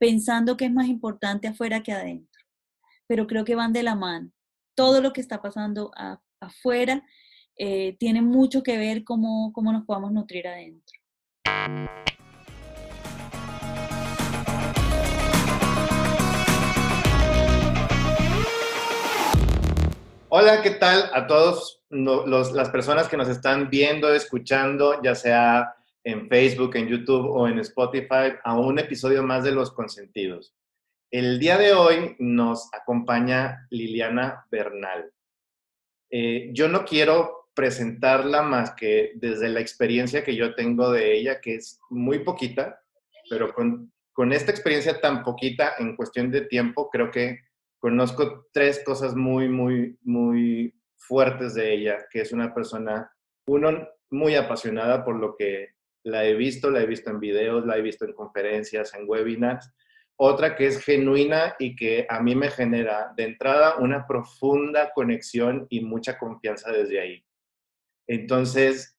pensando que es más importante afuera que adentro. Pero creo que van de la mano. Todo lo que está pasando afuera eh, tiene mucho que ver cómo, cómo nos podamos nutrir adentro. Hola, ¿qué tal a todos las personas que nos están viendo, escuchando, ya sea en Facebook, en YouTube o en Spotify, a un episodio más de Los Consentidos? El día de hoy nos acompaña Liliana Bernal. Eh, yo no quiero presentarla más que desde la experiencia que yo tengo de ella, que es muy poquita, pero con, con esta experiencia tan poquita en cuestión de tiempo, creo que conozco tres cosas muy, muy, muy fuertes de ella, que es una persona, uno, muy apasionada por lo que la he visto, la he visto en videos, la he visto en conferencias, en webinars. Otra que es genuina y que a mí me genera de entrada una profunda conexión y mucha confianza desde ahí. Entonces,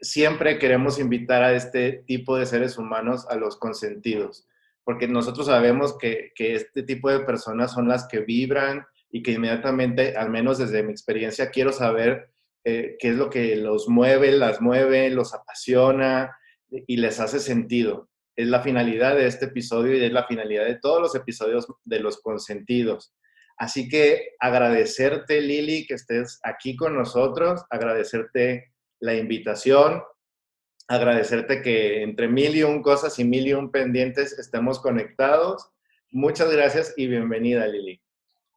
siempre queremos invitar a este tipo de seres humanos a los consentidos porque nosotros sabemos que, que, este tipo de personas son las que vibran y que inmediatamente, al menos desde mi experiencia, quiero saber eh, qué es lo que los mueve, las mueve, los apasiona y les hace sentido. Es la finalidad de este episodio y es la finalidad de todos los episodios de los consentidos. Así que agradecerte, Lili, que estés aquí con nosotros, agradecerte la invitación, agradecerte que entre mil y un cosas y mil y un pendientes estemos conectados. Muchas gracias y bienvenida, Lili.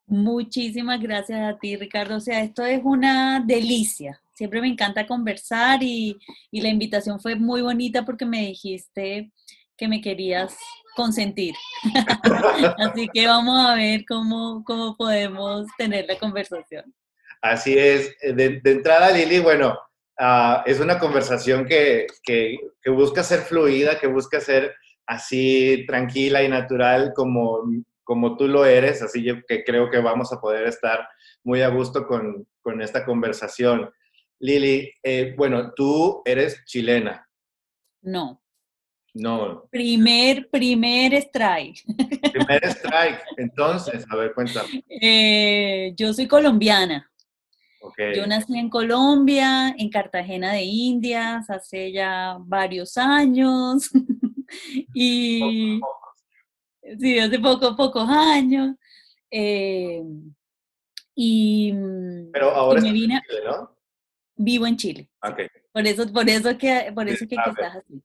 Muchísimas gracias a ti, Ricardo. O sea, esto es una delicia. Siempre me encanta conversar y, y la invitación fue muy bonita porque me dijiste que me querías consentir. Así que vamos a ver cómo, cómo podemos tener la conversación. Así es. De, entrada, Lili, bueno, Ah, es una conversación que, que, busca ser fluida, que busca ser así tranquila y natural como, como tú lo eres, así que creo que vamos a poder estar muy a gusto con, con esta conversación. Lili, eh, bueno, tú eres chilena. No. No. Primer, primer strike. Primer strike. Entonces, a ver, cuéntame. Eh, yo soy colombiana. Yo nací en Colombia, en Cartagena de Indias, hace ya varios años. y sí, hace poco, pocos años. Eh, y, Pero ahora me vine, en Chile, ¿no? Vivo en Chile. Okay. Por eso, por eso que, por eso que, que estás así.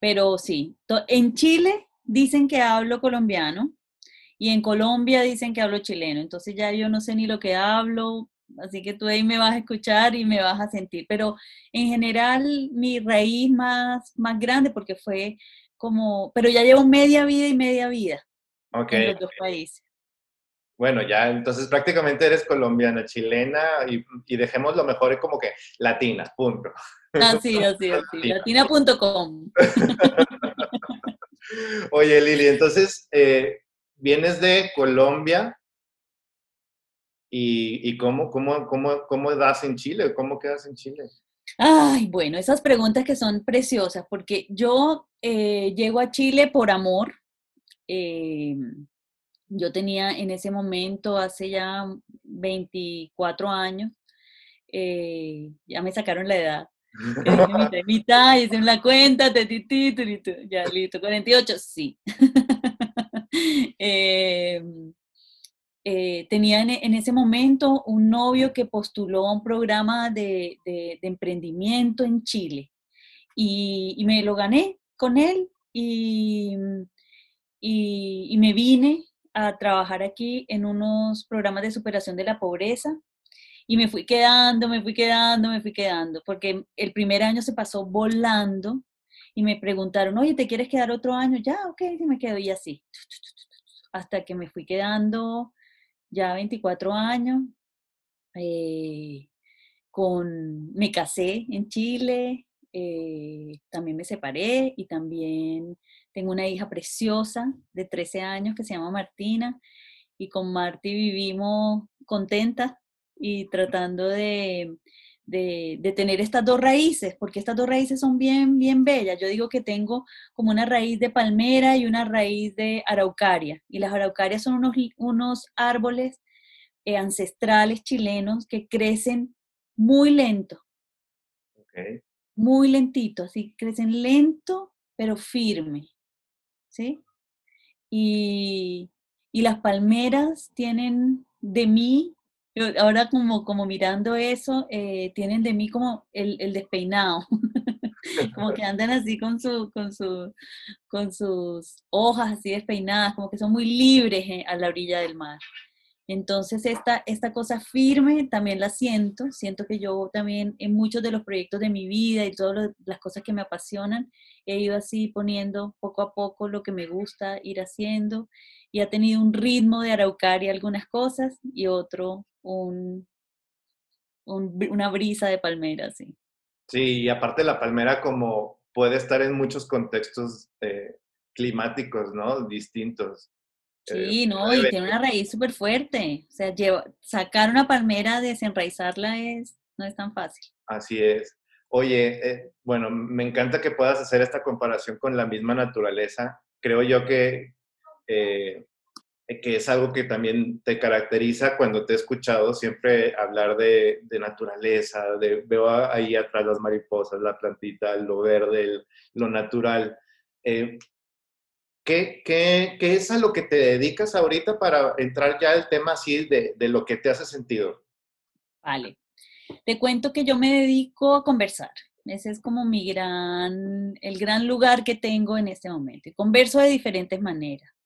Pero sí, en Chile dicen que hablo colombiano y en Colombia dicen que hablo chileno. Entonces ya yo no sé ni lo que hablo, así que tú ahí me vas a escuchar y me vas a sentir. Pero en general mi raíz más, más grande, porque fue como, pero ya llevo media vida y media vida okay. en los dos países. Bueno, ya entonces prácticamente eres colombiana, chilena y, y dejemos lo mejor como que latina, punto. Así, así, así, latina.com. Oye, Lili, entonces, eh, vienes de Colombia, ¿Y, cómo, cómo, cómo, cómo das en Chile? ¿Cómo quedas en Chile? Ay, bueno, esas preguntas que son preciosas, porque yo eh, llego a Chile por amor. Eh, yo tenía en ese momento, hace ya 24 años, eh, ya me sacaron la edad. mitad, mitad, hice la cuenta, te, ya listo, 48, sí. Eh, tenía en, ese momento un novio que postuló a un programa de, emprendimiento en Chile. Y, me lo gané con él y, y, me vine a trabajar aquí en unos programas de superación de la pobreza. Y me fui quedando, me fui quedando, me fui quedando, porque el primer año se pasó volando y me preguntaron, oye, ¿te quieres quedar otro año? Ya, ok, me quedo y así, hasta que me fui quedando ya 24 años, eh, con, me casé en Chile, eh, también me separé y también tengo una hija preciosa de 13 años que se llama Martina y con Marti vivimos contentas y tratando de, de, tener estas dos raíces, porque estas dos raíces son bien, bien bellas. Yo digo que tengo como una raíz de palmera y una raíz de araucaria, y las araucarias son unos, unos árboles eh, ancestrales chilenos que crecen muy lento. Muy lentito, así crecen lento, pero firme. ¿Sí? Y, y las palmeras tienen de mí ahora como, como mirando eso, eh, tienen de mí como el, el despeinado, como que andan así con, su, con, su, con sus hojas así despeinadas, como que son muy libres eh, a la orilla del mar. Entonces, esta, esta cosa firme también la siento. Siento que yo también en muchos de los proyectos de mi vida y todas las cosas que me apasionan, he ido así poniendo poco a poco lo que me gusta ir haciendo y ha tenido un ritmo de araucaria algunas cosas y otro un, una brisa de palmera, sí. Sí, y aparte la palmera como puede estar en muchos contextos eh, climáticos, ¿no? Distintos. Sí, eh, no, y tiene una raíz súper fuerte. O sea, sacar una palmera, desenraizarla es, no es tan fácil. Así es. Oye, eh, bueno, me encanta que puedas hacer esta comparación con la misma naturaleza. Creo yo que eh, que es algo que también te caracteriza cuando te he escuchado siempre hablar de, naturaleza, de, veo ahí atrás las mariposas, la plantita, lo verde, lo natural. Eh, ¿qué, qué, qué, es a lo que te dedicas ahorita para entrar ya al tema así de, de lo que te hace sentido? Vale. Te cuento que yo me dedico a conversar. Ese es como mi gran, el gran lugar que tengo en este momento. converso de diferentes maneras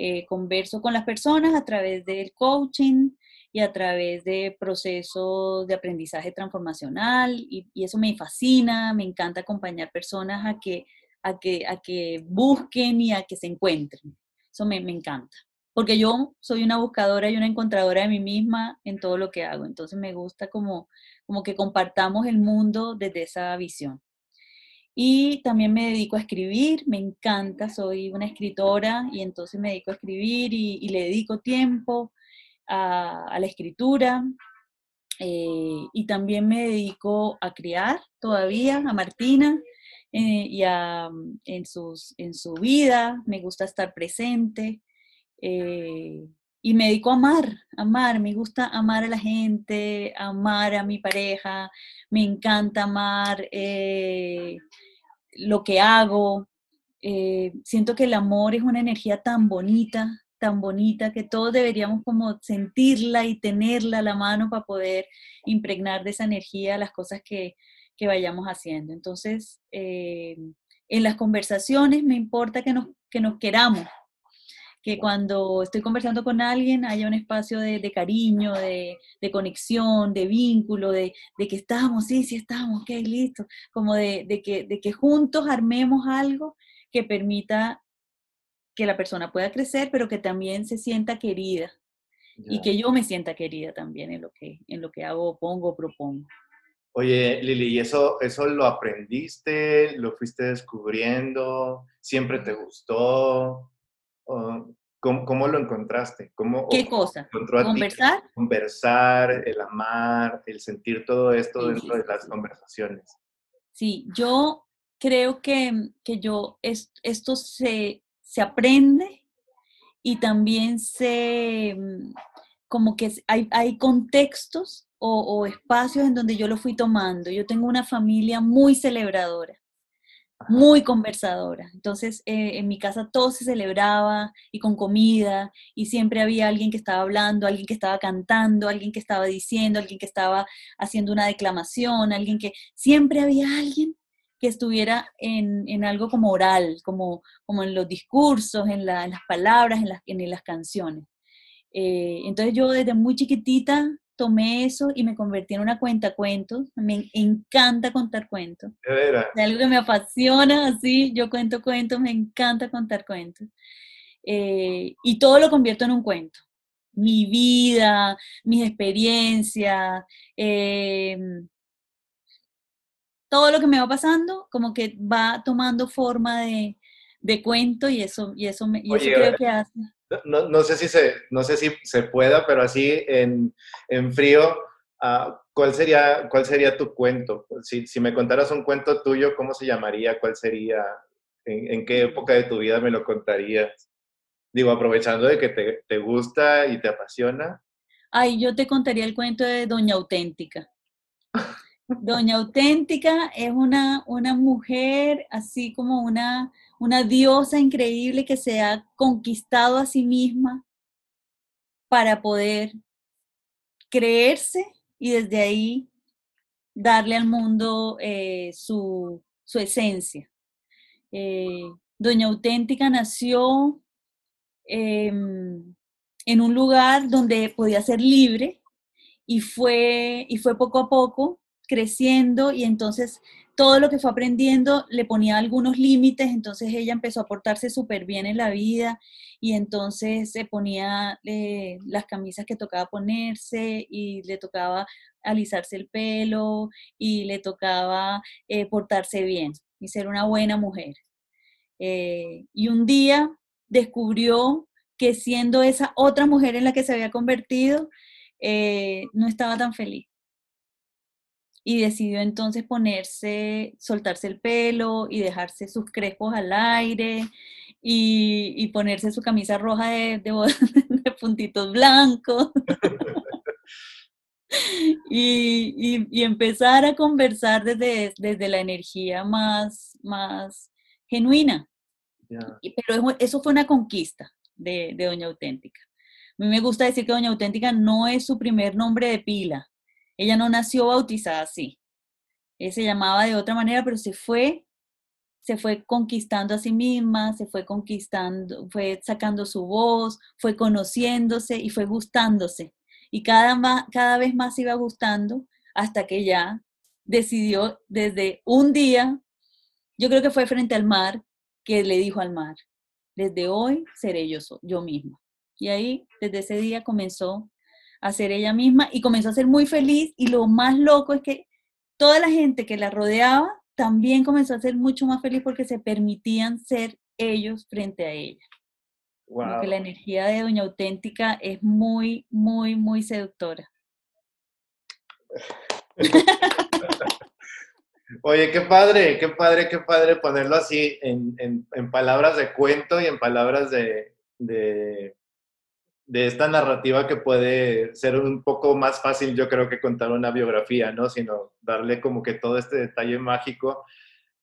eh, converso con las personas a través del coaching y a través de procesos de aprendizaje transformacional y, eso me fascina, me encanta acompañar personas a que, a, que, a que busquen y a que se encuentren. Eso me, me encanta, porque yo soy una buscadora y una encontradora de mí misma en todo lo que hago, entonces me gusta como, como que compartamos el mundo desde esa visión. Y también me dedico a escribir, me encanta, soy una escritora y entonces me dedico a escribir y, le dedico tiempo a, la escritura. Eh, y también me dedico a criar todavía a Martina eh, y a, en, sus, en su vida, me gusta estar presente. Eh, y me dedico a amar, amar, me gusta amar a la gente, amar a mi pareja, me encanta amar lo que hago. Eh, siento que el amor es una energía tan bonita, tan bonita, que todos deberíamos como sentirla y tenerla a la mano para poder impregnar de esa energía las cosas que, vayamos haciendo. Entonces, eh, en las conversaciones me importa que nos, que nos queramos, que cuando estoy conversando con alguien haya un espacio de, cariño, de, conexión, de vínculo, de, que estamos, sí, sí estamos, ok, listo, como de, que, de que juntos armemos algo que permita que la persona pueda crecer, pero que también se sienta querida y que yo me sienta querida también en lo que, en lo que hago, pongo, propongo. Oye, Lili, ¿y eso, eso lo aprendiste? ¿Lo fuiste descubriendo? ¿Siempre te gustó? ¿Cómo, lo encontraste? ¿Cómo, ¿Qué cosa? ¿Conversar? Conversar, el amar, el sentir todo esto dentro de las conversaciones. Sí, yo creo que, que yo, esto se, se aprende y también se, mm, como que hay, hay contextos o, o, espacios en donde yo lo fui tomando. Yo tengo una familia muy celebradora muy conversadora. Entonces, eh, en mi casa todo se celebraba y con comida y siempre había alguien que estaba hablando, alguien que estaba cantando, alguien que estaba diciendo, alguien que estaba haciendo una declamación, alguien que siempre había alguien que estuviera en, algo como oral, como, como en los discursos, en, las palabras, en las, en las canciones. Eh, entonces yo desde muy chiquitita tomé eso y me convertí en una cuenta cuentos. Me encanta contar cuentos. Es algo que me apasiona, así, yo cuento cuentos, me encanta contar cuentos. Eh, y todo lo convierto en un cuento. Mi vida, mis experiencias, em, todo lo que me va pasando, como que va tomando forma de, cuento y eso, y eso, me, y eso creo que hace no, no, sé si se, no sé si se pueda, pero así en, en frío, Ah, ¿cuál, sería, ¿Cuál sería tu cuento? Si, si, me contaras un cuento tuyo, ¿cómo se llamaría? ¿Cuál sería? ¿En, en qué época de tu vida me lo contarías? Digo, aprovechando de que te, te gusta y te apasiona. Ay, yo te contaría el cuento de Doña Auténtica. Doña Auténtica es una, una mujer así como una, una diosa increíble que se ha conquistado a sí misma para poder creerse y desde ahí darle al mundo eh, su, su, esencia. Eh, Doña Auténtica nació em, en un lugar donde podía ser libre y fue, y fue poco a poco creciendo y entonces todo lo que fue aprendiendo le ponía algunos límites, entonces ella empezó a portarse súper bien en la vida y entonces se ponía eh, las camisas que tocaba ponerse y le tocaba alisarse el pelo y le tocaba eh, portarse bien y ser una buena mujer. Eh, y un día descubrió que siendo esa otra mujer en la que se había convertido, no estaba tan feliz y decidió entonces ponerse, soltarse el pelo y dejarse sus crespos al aire y, ponerse su camisa roja de, de, puntitos blancos. y, empezar a conversar desde, desde la energía más, más genuina. pero eso fue una conquista de, de Doña Auténtica. A mí me gusta decir que Doña Auténtica no es su primer nombre de pila, ella no nació bautizada así. Ella se llamaba de otra manera, pero se fue, se fue conquistando a sí misma, se fue conquistando, fue sacando su voz, fue conociéndose y fue gustándose. Y cada, cada vez más iba gustando hasta que ya decidió desde un día, yo creo que fue frente al mar, que le dijo al mar, desde hoy seré yo, yo misma. Y ahí, desde ese día comenzó a ser ella misma y comenzó a ser muy feliz y lo más loco es que toda la gente que la rodeaba también comenzó a ser mucho más feliz porque se permitían ser ellos frente a ella. Wow. la energía de Doña Auténtica es muy, muy, muy seductora. Oye, qué padre, qué padre, qué padre ponerlo así en, en, palabras de cuento y en palabras de, de esta narrativa que puede ser un poco más fácil, yo creo, que contar una biografía, ¿no? Sino darle como que todo este detalle mágico.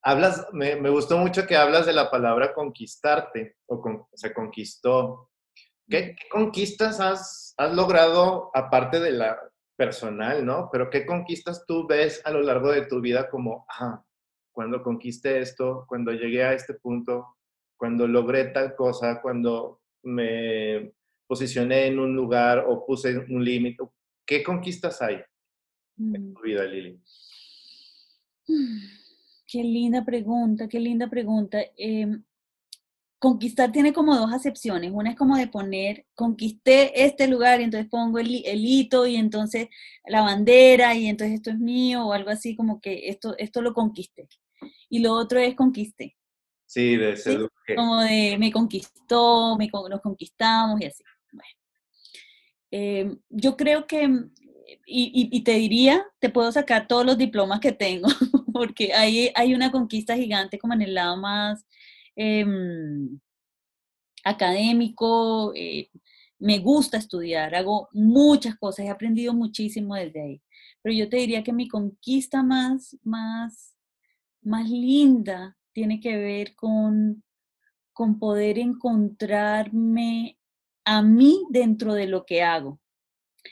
Hablas, me, gustó mucho que hablas de la palabra conquistarte, o se conquistó. ¿Qué, conquistas has, has, logrado, aparte de la personal, ¿no? Pero ¿qué conquistas tú ves a lo largo de tu vida como, ah, cuando conquisté esto, cuando llegué a este punto, cuando logré tal cosa, cuando me posicioné en un lugar o puse un límite? ¿Qué conquistas hay en mm. tu vida, Lili? Qué linda pregunta, qué linda pregunta. Em, conquistar tiene como dos acepciones. Una es como de poner, conquisté este lugar y entonces pongo el, hito y entonces la bandera y entonces esto es mío o algo así como que esto, esto lo conquisté. Y lo otro es conquisté. Sí, de ser Como de me conquistó, me, nos conquistamos y así. Em, yo creo que, y, te diría, te puedo sacar todos los diplomas que tengo, porque hay, hay una conquista gigante como en el lado más em, académico. Eh, me gusta estudiar, hago muchas cosas, he aprendido muchísimo desde ahí. Pero yo te diría que mi conquista más, más, más linda tiene que ver con, con poder encontrarme a mí dentro de lo que hago.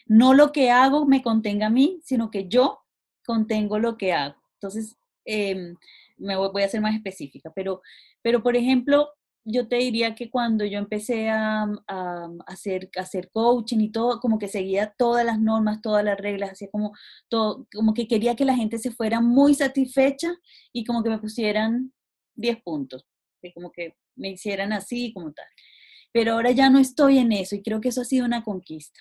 No lo que hago me contenga a mí, sino que yo contengo lo que hago. Entonces, em, me voy, a ser más específica, pero, pero por ejemplo, yo te diría que cuando yo empecé a, hacer, hacer coaching y todo, como que seguía todas las normas, todas las reglas, hacía como todo, como que quería que la gente se fuera muy satisfecha y como que me pusieran 10 puntos, como que me hicieran así como tal pero ahora ya no estoy en eso y creo que eso ha sido una conquista.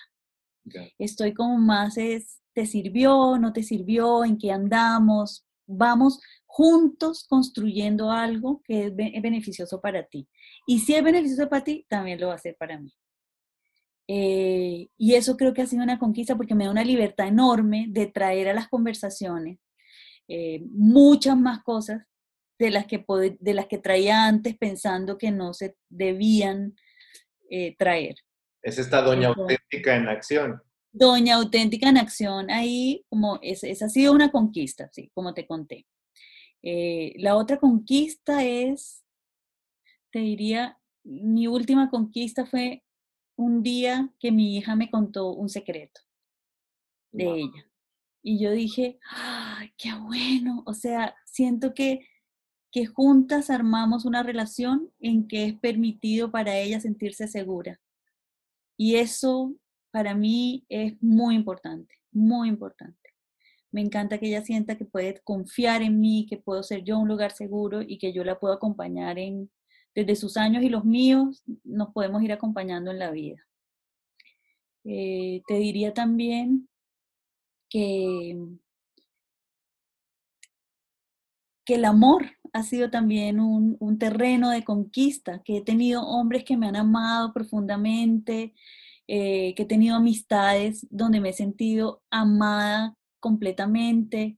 Estoy como más es, ¿te sirvió? ¿No te sirvió? ¿En qué andamos? Vamos juntos construyendo algo que es, beneficioso para ti. Y si es beneficioso para ti, también lo va a ser para mí. Eh, y eso creo que ha sido una conquista porque me da una libertad enorme de traer a las conversaciones eh, muchas más cosas de las, que de las que traía antes pensando que no se debían eh, traer. Es esta doña auténtica en acción. Doña auténtica en acción, ahí como esa ha sido una conquista, sí, como te conté. la otra conquista es, te diría, mi última conquista fue un día que mi hija me contó un secreto de ella. Y yo dije, ¡ay, qué bueno! O sea, siento que, que juntas armamos una relación en que es permitido para ella sentirse segura. Y eso para mí es muy importante, muy importante. Me encanta que ella sienta que puede confiar en mí, que puedo ser yo un lugar seguro y que yo la puedo acompañar en, desde sus años y los míos, nos podemos ir acompañando en la vida. Eh, te diría también que, que el amor ha sido también un, un, terreno de conquista, que he tenido hombres que me han amado profundamente, eh, que he tenido amistades donde me he sentido amada completamente,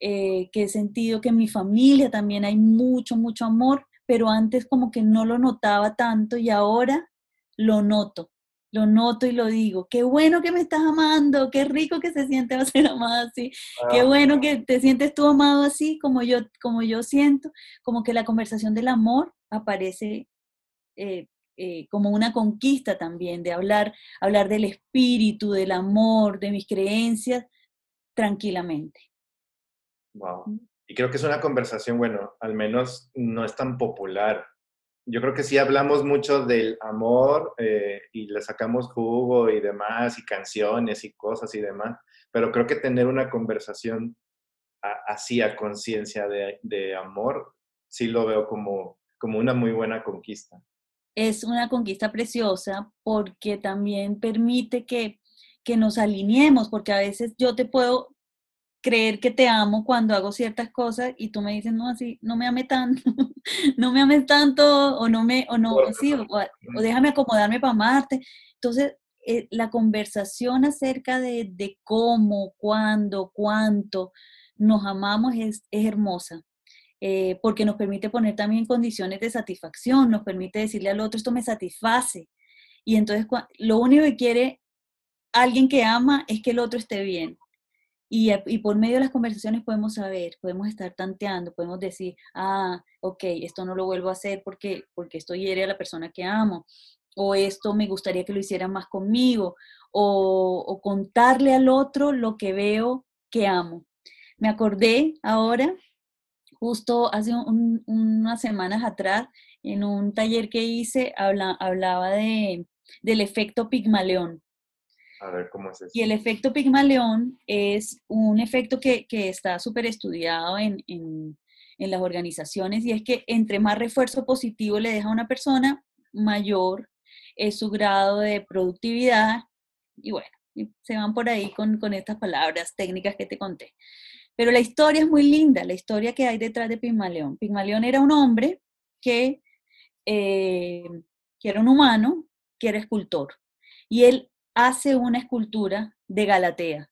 eh, que he sentido que en mi familia también hay mucho, mucho amor pero antes como que no lo notaba tanto y ahora lo noto, lo noto y lo digo. Qué bueno que me estás amando, qué rico que se siente ser amada así, qué bueno que te sientes tú amado así como yo, como yo siento, como que la conversación del amor aparece eh, eh, como una conquista también, de hablar, hablar del espíritu, del amor, de mis creencias, tranquilamente. Wow. Mm. Y creo que es una conversación, bueno, al menos no es tan popular. Yo creo que sí hablamos mucho del amor eh, y le sacamos jugo y demás, y canciones y cosas y demás, pero creo que tener una conversación así a conciencia de, de, amor, sí lo veo como, como una muy buena conquista. Es una conquista preciosa porque también permite que, que nos alineemos, porque a veces yo te puedo creer que te amo cuando hago ciertas cosas y tú me dices, no, así, no me ame tanto, no me ames tanto, o no me, o no, sí, o, déjame acomodarme para amarte. Entonces, eh, la conversación acerca de, de, cómo, cuándo, cuánto nos amamos es, es hermosa. Eh, porque nos permite poner también condiciones de satisfacción, nos permite decirle al otro, esto me satisface. Y entonces lo único que quiere alguien que ama es que el otro esté bien. Y, por medio de las conversaciones podemos saber, podemos estar tanteando, podemos decir, ah, ok, esto no lo vuelvo a hacer porque, porque esto hiere a la persona que amo, o esto me gustaría que lo hiciera más conmigo, o, o contarle al otro lo que veo que amo. Me acordé ahora, justo hace unas semanas atrás, en un taller que hice, habla, hablaba de, del efecto Pigmaleón. A ver, ¿cómo es eso? Y el efecto Pigmaleón es un efecto que, que está súper estudiado en, en, en, las organizaciones y es que entre más refuerzo positivo le deja a una persona, mayor es su grado de productividad y bueno, se van por ahí con, con estas palabras técnicas que te conté. Pero la historia es muy linda, la historia que hay detrás de Pigmaleón. Pigmaleón era un hombre que, eh, que era un humano, que era escultor. Y él hace una escultura de Galatea,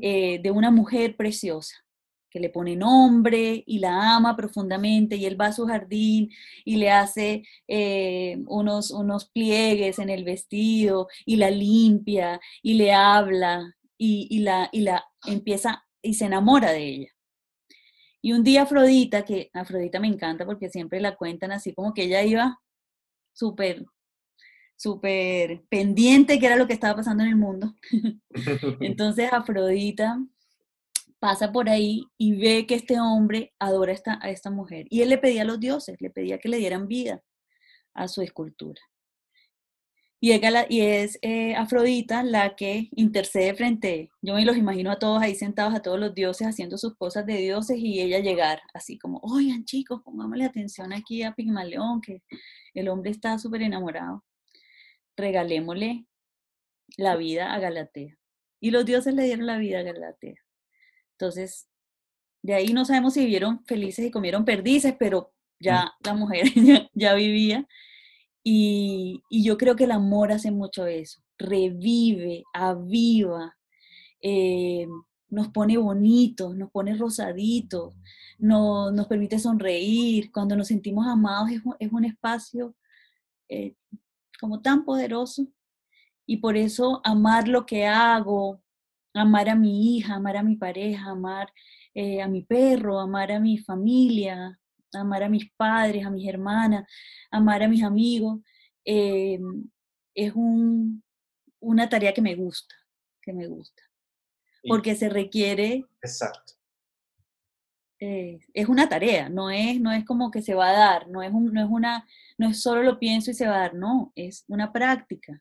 eh, de una mujer preciosa, que le pone nombre y la ama profundamente, y él va a su jardín y le hace eh, unos, unos pliegues en el vestido, y la limpia, y le habla, y, la, y la empieza y se enamora de ella. Y un día Afrodita, que Afrodita me encanta porque siempre la cuentan así como que ella iba súper súper pendiente que era lo que estaba pasando en el mundo. Entonces Afrodita pasa por ahí y ve que este hombre adora a esta, a esta mujer. Y él le pedía a los dioses, le pedía que le dieran vida a su escultura. Y, y es eh, Afrodita la que intercede frente, yo me los imagino a todos ahí sentados, a todos los dioses haciendo sus cosas de dioses y ella llegar así como, oigan chicos, pongámosle atención aquí a Pigmaleón, que el hombre está súper enamorado regalémosle la vida a Galatea. Y los dioses le dieron la vida a Galatea. Entonces, de ahí no sabemos si vivieron felices y comieron perdices, pero ya la mujer ya, vivía. Y, yo creo que el amor hace mucho eso, revive, aviva, eh, nos pone bonitos, nos pone rosaditos, nos permite sonreír. Cuando nos sentimos amados es, un espacio eh, como tan poderoso. Y por eso amar lo que hago, amar a mi hija, amar a mi pareja, amar eh, a mi perro, amar a mi familia, amar a mis padres, a mis hermanas, amar a mis amigos, eh, es un, una tarea que me gusta, que me gusta. Porque se requiere... Exacto. Eh, es una tarea, no es, no es como que se va a dar, no es, un, no es una, no es solo lo pienso y se va a dar, no, es una práctica.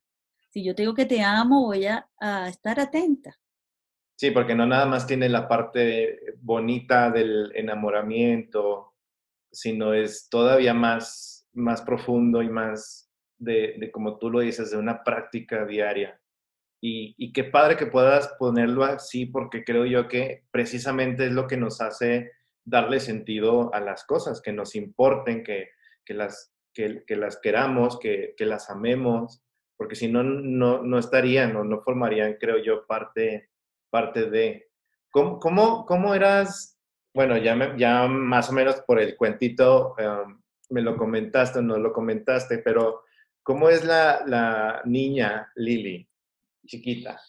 Si yo te digo que te amo, voy a, a estar atenta. Sí, porque no nada más tiene la parte bonita del enamoramiento, sino es todavía más, más profundo y más de, como tú lo dices, de una práctica diaria. Y, y, qué padre que puedas ponerlo así, porque creo yo que precisamente es lo que nos hace darle sentido a las cosas, que nos importen, que, que las, que, que, las queramos, que, que, las amemos, porque si no, no, no estarían o no formarían, creo yo, parte, parte de... ¿Cómo, cómo, cómo eras bueno, ya, ya más o menos por el cuentito em, me lo comentaste o no lo comentaste, pero ¿cómo es la, niña Lili, chiquita?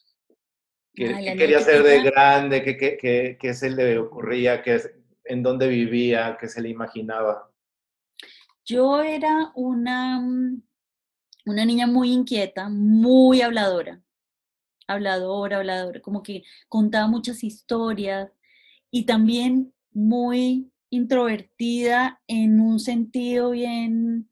¿Qué, quería ser de grande? ¿Qué, qué, se le ocurría? ¿Qué, ¿En dónde vivía? ¿Qué se le imaginaba? Yo era una, mm, una niña muy inquieta, muy habladora, habladora, habladora, como que contaba muchas historias, y también muy introvertida en un sentido bien,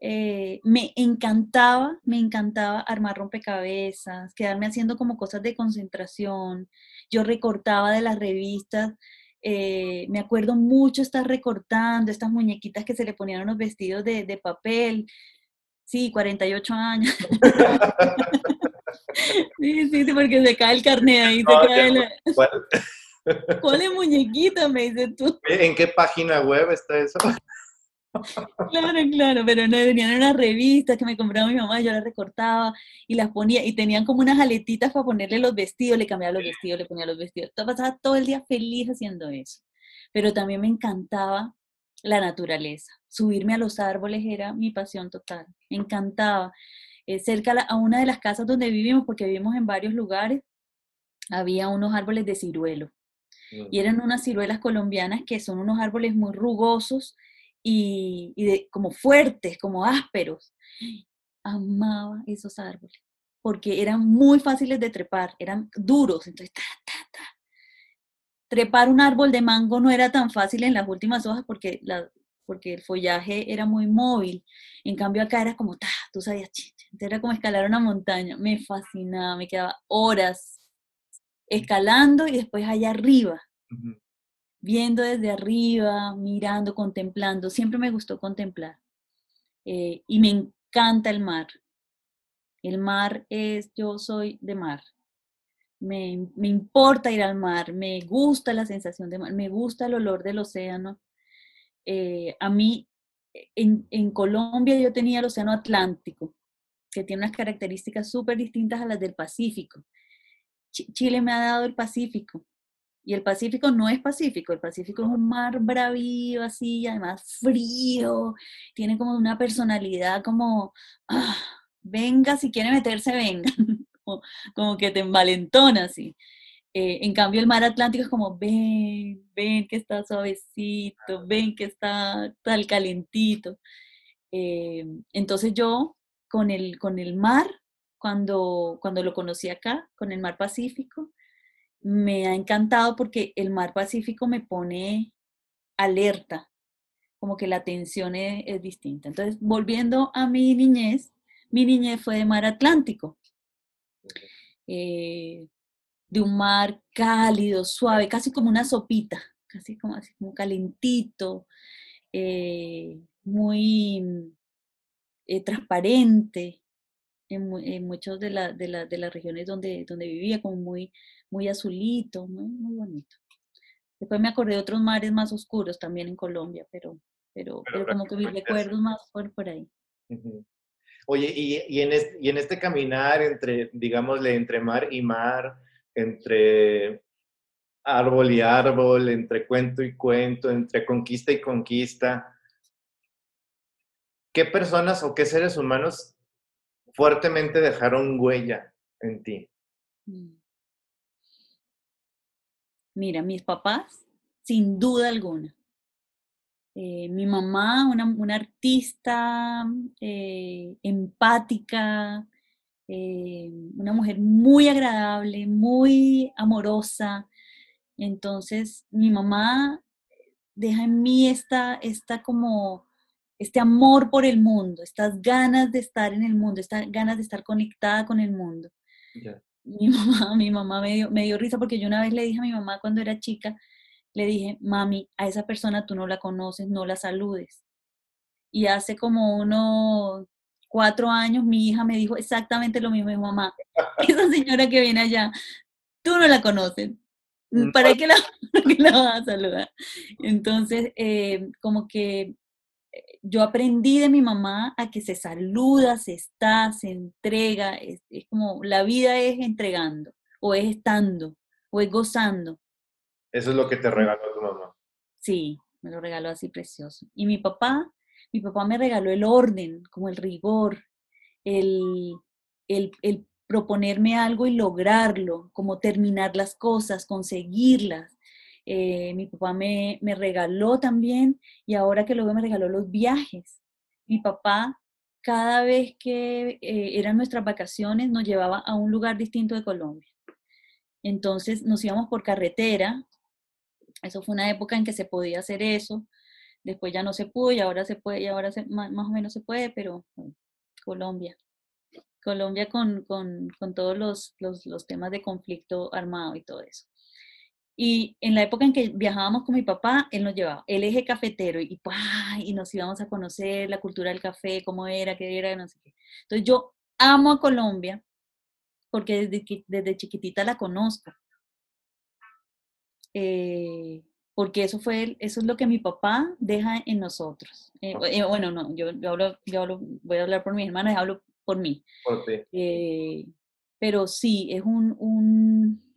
eh, me encantaba, me encantaba armar rompecabezas, quedarme haciendo como cosas de concentración. Yo recortaba de las revistas, eh, me acuerdo mucho estar recortando estas muñequitas que se le ponían unos vestidos de, papel. Sí, 48 años. sí, sí, sí, porque se cae el carnet ahí. se cae ¿Cuál es muñequita? Me dices tú. ¿En qué página web está eso? Claro, claro, pero no, venían unas revistas que me compraba mi mamá, yo las recortaba y las ponía, y tenían como unas aletitas para ponerle los vestidos, le cambiaba los vestidos, le ponía los vestidos. Pasaba todo el día feliz haciendo eso. Pero también me encantaba la naturaleza. Subirme a los árboles era mi pasión total. Me encantaba. Eh, cerca a una de las casas donde vivimos, porque vivimos en varios lugares, había unos árboles de ciruelo. Y eran unas ciruelas colombianas que son unos árboles muy rugosos y, de, como fuertes, como ásperos. Amaba esos árboles porque eran muy fáciles de trepar, eran duros, entonces Trepar un árbol de mango no era tan fácil en las últimas hojas porque, la, porque el follaje era muy móvil. En cambio acá era como, ta, tú sabías, era como escalar una montaña. Me fascinaba, me quedaba horas escalando y después allá arriba, viendo desde arriba, mirando, contemplando. Siempre me gustó contemplar. Eh, y me encanta el mar. El mar es, yo soy de mar. Me, me, importa ir al mar, me gusta la sensación de mar, me gusta el olor del océano. Eh, a mí, en, en, Colombia yo tenía el océano Atlántico, que tiene unas características súper distintas a las del Pacífico. Chile me ha dado el Pacífico. Y el Pacífico no es Pacífico, el Pacífico es un mar bravío, así, además frío, tiene como una personalidad como, ah, venga, si quiere meterse, venga, como, que te envalentona así. Eh, en cambio, el mar Atlántico es como, ven, ven que está suavecito, ven que está tal calentito. Eh, entonces yo con el, con el mar cuando, cuando lo conocí acá, con el mar Pacífico. Me ha encantado porque el mar Pacífico me pone alerta, como que la tensión es, distinta. Entonces, volviendo a mi niñez, mi niñez fue de mar Atlántico, eh, de un mar cálido, suave, casi como una sopita, casi como así, como calentito, eh, muy eh, transparente, en, en muchas de, la, de, la, de, las regiones donde, donde vivía, como muy, muy azulito, muy, muy bonito. Después me acordé de otros mares más oscuros también en Colombia, pero, pero, pero, como que mis recuerdos más fueron por ahí. Oye, y, en este, y en este caminar entre, digámosle, entre mar y mar, entre árbol y árbol, entre cuento y cuento, entre conquista y conquista, ¿qué personas o qué seres humanos fuertemente dejaron huella en ti? Mm. Mira, mis papás, sin duda alguna. Eh, mi mamá, una, artista eh, empática, eh, una mujer muy agradable, muy amorosa. Entonces, mi mamá deja en mí esta, esta como este amor por el mundo, estas ganas de estar en el mundo, estas ganas de estar conectada con el mundo. Mi mamá, mi mamá me dio, me dio risa porque yo una vez le dije a mi mamá cuando era chica, le dije, mami, a esa persona tú no la conoces, no la saludes. Y hace como unos cuatro años mi hija me dijo exactamente lo mismo, mi mamá, esa señora que viene allá, tú no la conoces, ¿para qué la, la vas a saludar? Entonces, eh, como que yo aprendí de mi mamá a que se saluda, se está, se entrega, es, como la vida es entregando, o es estando, o es gozando. Eso es lo que te regaló tu mamá. Sí, me lo regaló así precioso. Y mi papá, mi papá me regaló el orden, como el rigor, el, el, el proponerme algo y lograrlo, como terminar las cosas, conseguirlas. Eh, mi papá me, regaló también, y ahora que lo veo, me regaló los viajes. Mi papá, cada vez que eh, eran nuestras vacaciones, nos llevaba a un lugar distinto de Colombia. Entonces nos íbamos por carretera. Eso fue una época en que se podía hacer eso. Después ya no se pudo y ahora se puede, y ahora más, o menos se puede, pero Colombia. Colombia con, todos los, temas de conflicto armado y todo eso. Y en la época en que viajábamos con mi papá, él nos llevaba el eje cafetero y, y nos íbamos a conocer la cultura del café, cómo era, qué era, no sé qué. Entonces yo amo a Colombia porque desde, desde chiquitita la conozco. Eh, porque eso fue eso es lo que mi papá deja en nosotros. Eh, eh, bueno, no, yo, yo, hablo, yo hablo, voy a hablar por mis hermanos, hablo por mí. Por pero sí, es un, un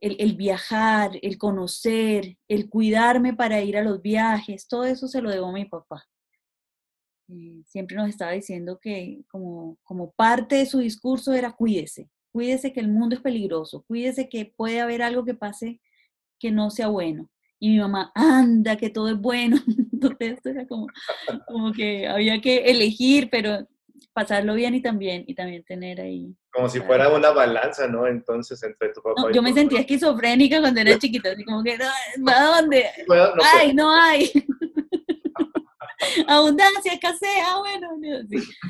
el, viajar, el conocer, el cuidarme para ir a los viajes, todo eso se lo debo a mi papá. Siempre nos estaba diciendo que como, como parte de su discurso era cuídese, cuídese que el mundo es peligroso, cuídese que puede haber algo que pase que no sea bueno. Y mi mamá, anda, que todo es bueno. Entonces era como, como que había que elegir, pero pasarlo bien y también, y también tener ahí. Como si fuera una balanza, ¿no? Entonces, entre tu papá y Yo me sentía esquizofrénica cuando era chiquita, así como que, ¿a dónde? ¡Ay, no hay! Abundancia, escasez, ah, bueno.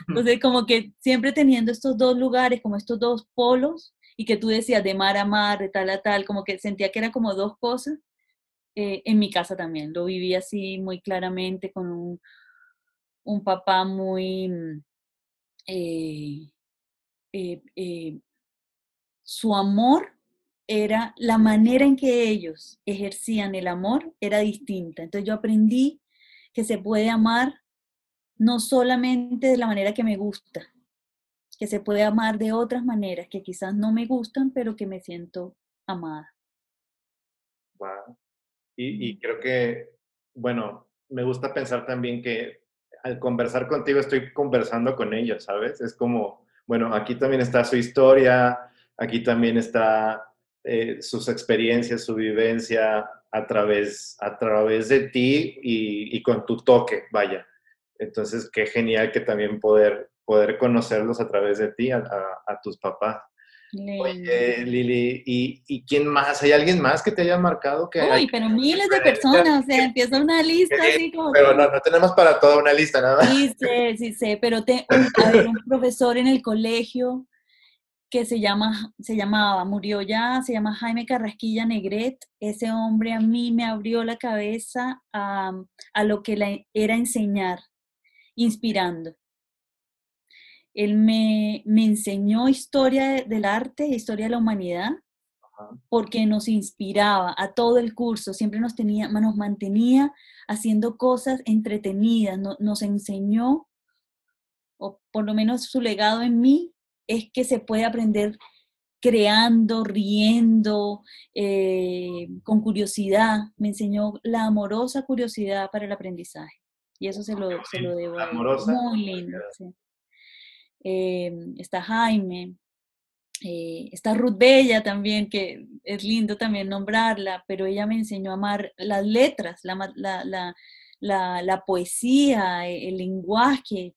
Entonces, como que siempre teniendo estos dos lugares, como estos dos polos, y que tú decías de mar a mar, de tal a tal, como que sentía que eran como dos cosas. Eh, en mi casa también, lo viví así muy claramente con un, un papá muy eh, eh, eh, su amor era la manera en que ellos ejercían el amor era distinta. Entonces yo aprendí que se puede amar no solamente de la manera que me gusta, que se puede amar de otras maneras que quizás no me gustan, pero que me siento amada. Wow. Y, y creo que, bueno, me gusta pensar también que al conversar contigo estoy conversando con ellos, ¿sabes? Es como, bueno, aquí también está su historia, aquí también está eh, sus experiencias, su vivencia a través, a través de ti y, con tu toque, vaya. Entonces, qué genial que también poder, poder conocerlos a través de ti, a tus papás. Oye, Lili, ¿y, quién más? ¿Hay alguien más que te haya marcado? Que Uy, pero miles de personas, o sea, empieza una lista así como... Pero no, no tenemos para toda una lista, nada más. Sí sé, sí sé, pero te, un, un profesor en el colegio que se llama, se llamaba, murió ya, se llama Jaime Carrasquilla Negret. Ese hombre a mí me abrió la cabeza a, a lo que era enseñar, inspirando él me, enseñó historia del arte, historia de la humanidad, porque nos inspiraba a todo el curso, siempre nos, tenía, nos mantenía haciendo cosas entretenidas, nos enseñó o por lo menos su legado en mí, es que se puede aprender creando, riendo, eh, con curiosidad. Me enseñó la amorosa curiosidad para el aprendizaje. Y eso se lo, se lo debo a él. Muy lindo. Eh, está Jaime, eh, está Ruth Bella también, que es lindo también nombrarla, pero ella me enseñó a amar las letras, la, la, poesía, el lenguaje,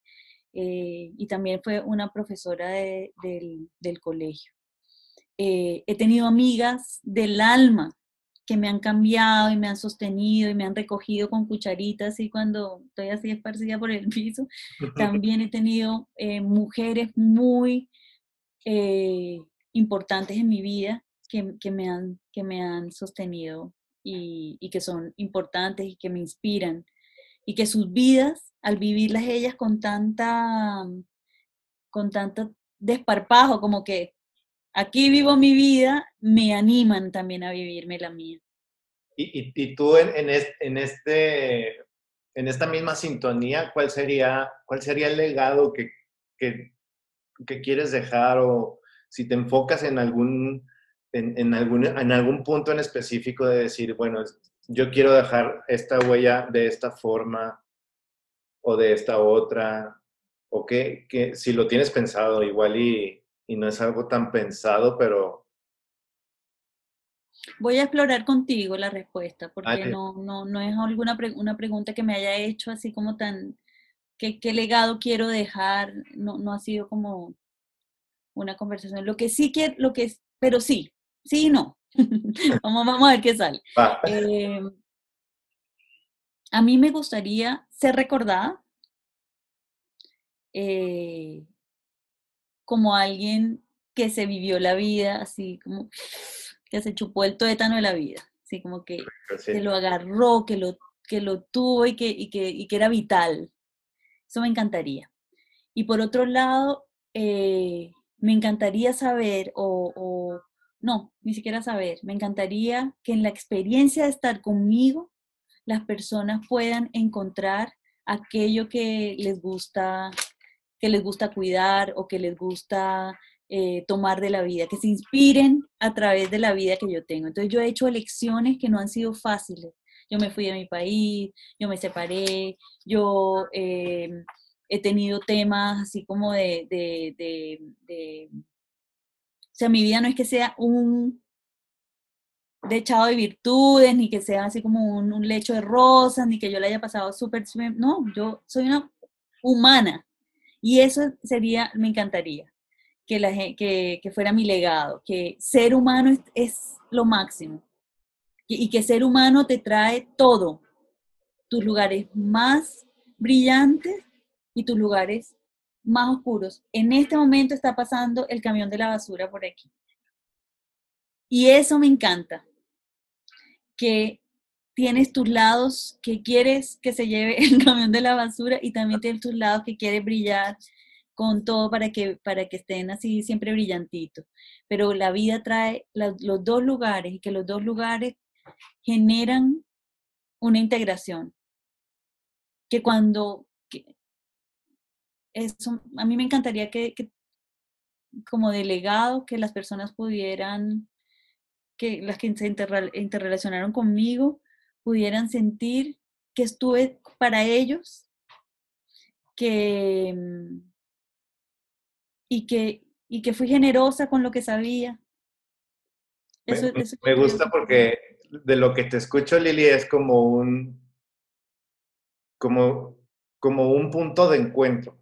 y también fue una profesora del, del colegio. Eh, he tenido amigas del alma que me han cambiado y me han sostenido y me han recogido con cucharitas y cuando estoy así esparcida por el piso. También he tenido eh, mujeres muy eh, importantes en mi vida que, me, han, que me han sostenido y, y, que son importantes y que me inspiran. Y que sus vidas, al vivirlas ellas con tanta, con tanto desparpajo, como que aquí vivo mi vida, me animan también a vivirme la mía. Y, tú en, este, en esta misma sintonía, ¿cuál sería, cuál sería el legado que, quieres dejar o si te enfocas en algún, en, algún, en algún punto en específico de decir, bueno, yo quiero dejar esta huella de esta forma o de esta otra, o que, que si lo tienes pensado igual y y no es algo tan pensado, pero... Voy a explorar contigo la respuesta, porque no, no, no es alguna una pregunta que me haya hecho así como tan, ¿qué, qué legado quiero dejar? No, no ha sido como una conversación. Lo que sí quiero, lo que es, pero sí, sí y no. vamos, vamos a ver qué sale. Eh, a mí me gustaría ser recordada eh, como alguien que se vivió la vida, así como que se chupó el tuétano de la vida, así como que, que lo agarró, que lo, que lo tuvo y que, y que, y que era vital. Eso me encantaría. Y por otro lado, eh, me encantaría saber, o, o, no, ni siquiera saber, me encantaría que en la experiencia de estar conmigo, las personas puedan encontrar aquello que les gusta que les gusta cuidar o que les gusta eh, tomar de la vida, que se inspiren a través de la vida que yo tengo. Entonces yo he hecho elecciones que no han sido fáciles. Yo me fui de mi país, yo me separé, yo eh, he tenido temas así como de, de, O sea, mi vida no es que sea un echado de virtudes, ni que sea así como un, un lecho de rosas, ni que yo le haya pasado súper... No, yo soy una humana y eso sería, me encantaría, que, que, que fuera mi legado, que ser humano es, lo máximo y, que ser humano te trae todo, tus lugares más brillantes y tus lugares más oscuros. En este momento está pasando el camión de la basura por aquí. Y eso me encanta, que tienes tus lados que quieres que se lleve el camión de la basura y también tienes tus lados que quieres brillar con todo para que, para que estén así siempre brillantitos. Pero la vida trae los dos lugares y que los dos lugares generan una integración. Que cuando... eso, a mí me encantaría que, que como delegado que las personas pudieran, que las que se interrelacionaron conmigo, pudieran sentir que estuve para ellos, que, mm, y, que, y que fui generosa con lo que sabía. me, gusta porque de lo que te escucho, Lili, es como un, como, como un punto de encuentro.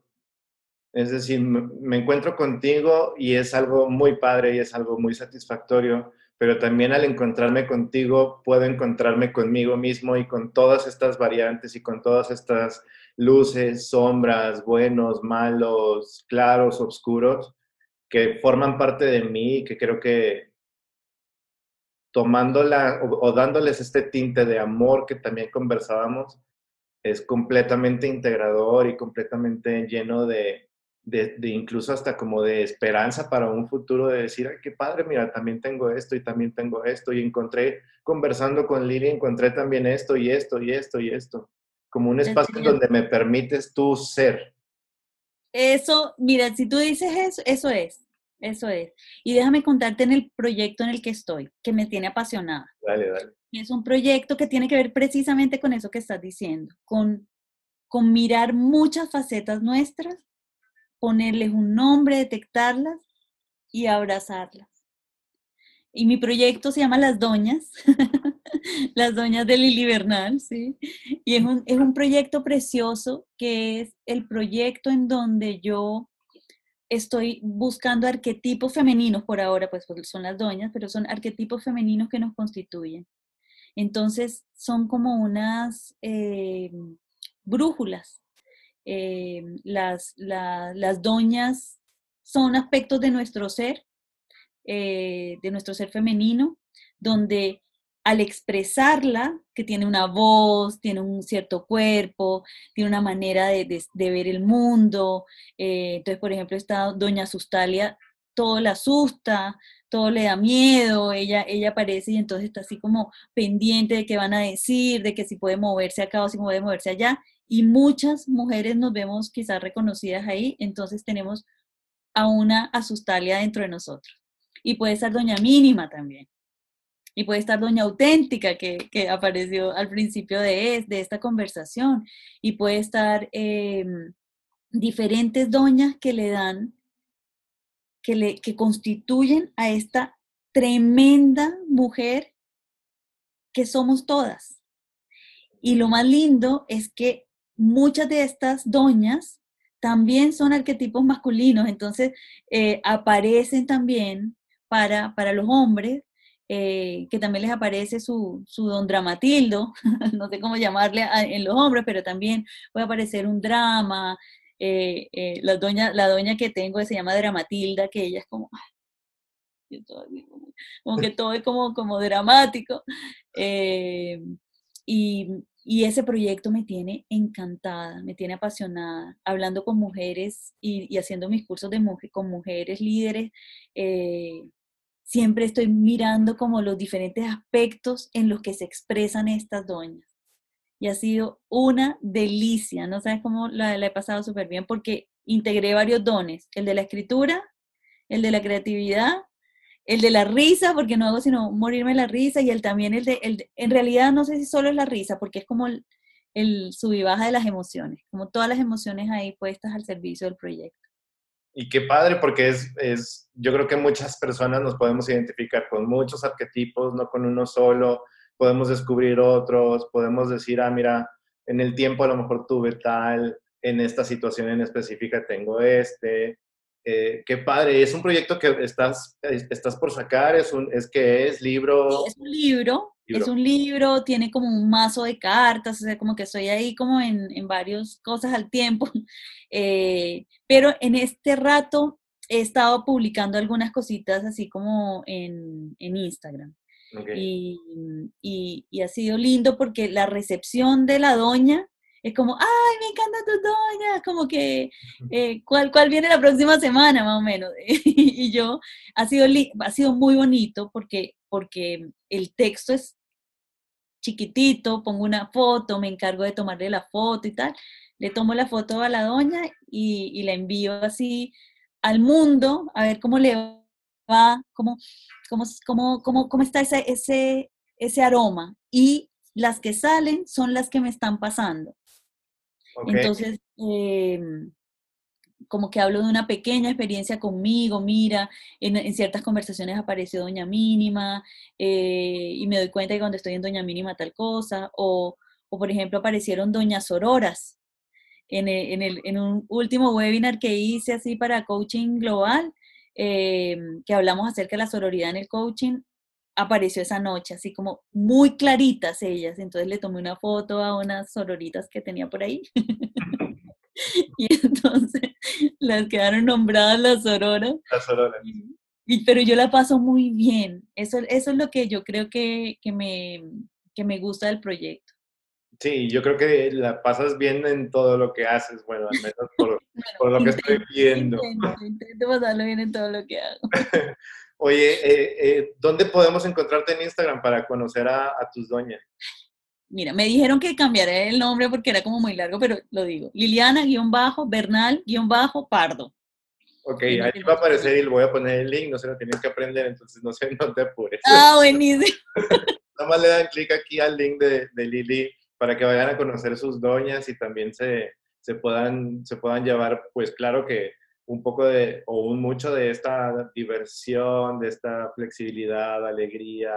Es decir, me encuentro contigo y es algo muy padre y es algo muy satisfactorio pero también al encontrarme contigo puedo encontrarme conmigo mismo y con todas estas variantes y con todas estas luces, sombras, buenos, malos, claros, oscuros, que forman parte de mí y que creo que tomándola o, o dándoles este tinte de amor que también conversábamos, es completamente integrador y completamente lleno de, de, incluso hasta como de esperanza para un futuro, de decir, ay, qué padre, mira, también tengo esto y también tengo esto, y encontré, conversando con Lili, encontré también esto y esto y esto y esto, como un espacio donde me permites tú ser. Eso, mira, si tú dices eso, eso es, eso es. Y déjame contarte en el proyecto en el que estoy, que me tiene apasionada. Dale, dale. Es un proyecto que tiene que ver precisamente con eso que estás diciendo, con, con mirar muchas facetas nuestras, ponerles un nombre, detectarlas y abrazarlas. Y mi proyecto se llama Las Doñas, Las Doñas de Lili Bernal, ¿sí? Y es un, es un proyecto precioso que es el proyecto en donde yo estoy buscando arquetipos femeninos por ahora, pues son las doñas, pero son arquetipos femeninos que nos constituyen. Entonces son como unas eh, brújulas. Eh, las, las doñas son aspectos de nuestro ser, eh, de nuestro ser femenino, donde al expresarla, que tiene una voz, tiene un cierto cuerpo, tiene una manera de, ver el mundo. entonces, por ejemplo, esta doña Sustalia, todo la asusta, todo le da miedo, ella, ella aparece y entonces está así como pendiente de qué van a decir, de que si puede moverse acá o si puede moverse allá. Y muchas mujeres nos vemos quizás reconocidas ahí, entonces tenemos a una asustalia dentro de nosotros. Y puede estar doña mínima también. Y puede estar doña auténtica que, que apareció al principio de, de, esta conversación. Y puede estar em, diferentes doñas que le dan que, le, que constituyen a esta tremenda mujer que somos todas. Y lo más lindo es que muchas de estas doñas también son arquetipos masculinos, entonces eh, aparecen también para, para los hombres, eh, que también les aparece su, su don dramatildo, no sé cómo llamarle en los hombres, pero también puede aparecer un drama, eh, la, doña, la doña que tengo se llama Dramatilda, que ella es como, como que todo es como, como dramático. Y, ese proyecto me tiene encantada, me tiene apasionada, hablando con mujeres y, haciendo mis cursos de con mujeres líderes. siempre estoy mirando como los diferentes aspectos en los que se expresan estas doñas y ha sido una delicia. No sabes cómo la, he pasado súper bien porque integré varios dones, el de la escritura, el de la creatividad, el de la risa, porque no hago sino morirme la risa, y el también el de, el en realidad no sé si solo es la risa, porque es como el, el y baja de las emociones, como todas las emociones ahí puestas al servicio del proyecto. Y qué padre, porque es, es, yo creo que muchas personas nos podemos identificar con muchos arquetipos, no con uno solo, podemos descubrir otros, podemos decir, ah, mira, en el tiempo a lo mejor tuve tal, en esta situación en específica tengo este. Eh, qué padre, es un proyecto que estás, estás por sacar, es, un, es que es libro. es un libro, es un libro, tiene como un mazo de cartas, o sea, como que estoy ahí como en, en varias cosas al tiempo, eh, pero en este rato he estado publicando algunas cositas así como en, en Instagram. Y, y, ha sido lindo porque la recepción de la doña es como, ay, me encanta tu doña, como que, eh, ¿cuál, ¿cuál viene la próxima semana más o menos? y yo, ha sido, ha sido muy bonito porque, porque el texto es chiquitito, pongo una foto, me encargo de tomarle la foto y tal, le tomo la foto a la doña y, y la envío así al mundo a ver cómo le va, cómo, cómo, cómo, cómo, está ese, ese, ese aroma. Y las que salen son las que me están pasando. Entonces, em, como que hablo de una pequeña experiencia conmigo, mira, en, ciertas conversaciones apareció Doña Mínima eh, y me doy cuenta que cuando estoy en Doña Mínima tal cosa, o, o por ejemplo aparecieron Doñas Sororas en, en, el, en un último webinar que hice así para coaching global, eh, que hablamos acerca de la sororidad en el coaching, apareció esa noche, así como muy claritas ellas. Entonces le tomé una foto a unas sororitas que tenía por ahí. y entonces las quedaron nombradas las sororas. Las sororas. Y, pero yo la paso muy bien. Eso, eso es lo que yo creo que, que, me, que me gusta del proyecto. Sí, yo creo que la pasas bien en todo lo que haces, bueno, al menos por, por lo que estoy viendo. Intento, intento, pasarlo bien en todo lo que hago. Oye, eh, eh, ¿dónde podemos encontrarte en Instagram para conocer a, tus doñas? Mira, me dijeron que cambiaré el nombre porque era como muy largo, pero lo digo. Liliana-Bernal-Pardo. Ok, ahí va a aparecer y le voy a poner el link, no se lo tienes que aprender, entonces no sé, no te apures. Ah, buenísimo. Nada más le dan clic aquí al link de, de, Lili para que vayan a conocer sus doñas y también se, se, puedan, se puedan llevar, pues claro que un poco de, o un mucho de esta diversión, de esta flexibilidad, alegría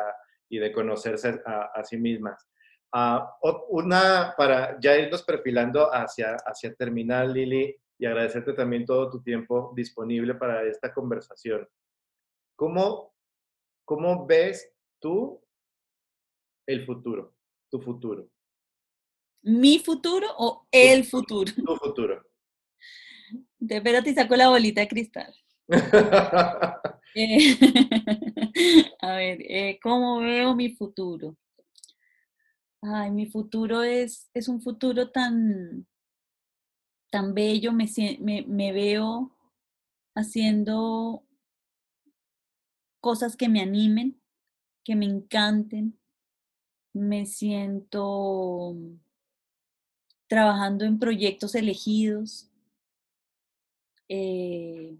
y de conocerse a, a sí mismas. Uh, una, para ya irnos perfilando hacia, hacia terminar, Lili, y agradecerte también todo tu tiempo disponible para esta conversación. ¿Cómo, cómo ves tú el futuro, tu futuro? ¿Mi futuro o el futuro? Tu futuro. De espérate y saco la bolita de cristal. Eh, a ver, eh, ¿cómo veo mi futuro? Ay, mi futuro es, es un futuro tan, tan bello, me, me, me veo haciendo cosas que me animen, que me encanten. Me siento trabajando en proyectos elegidos. Eh,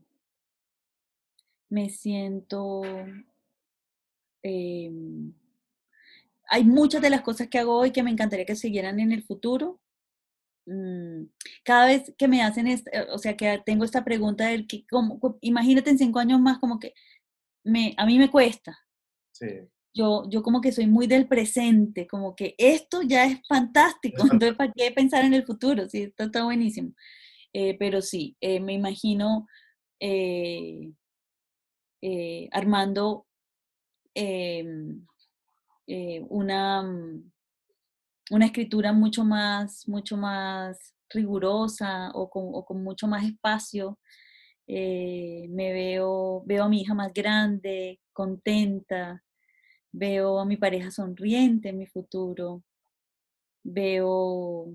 me siento em, hay muchas de las cosas que hago hoy que me encantaría que siguieran en el futuro. Mm, cada vez que me hacen, eh, o sea, que tengo esta pregunta del que, como, imagínate en cinco años más, como que me, a mí me cuesta. Sí. Yo, yo como que soy muy del presente, como que esto ya es fantástico, entonces ¿para qué pensar en el futuro? Sí, esto está buenísimo. Eh, pero sí, eh, me imagino armando em, eh, una, mm, una escritura mucho más, mucho más rigurosa o con, mucho más espacio. Eh, me veo, veo a mi hija más grande, contenta, veo a mi pareja sonriente en mi futuro, veo,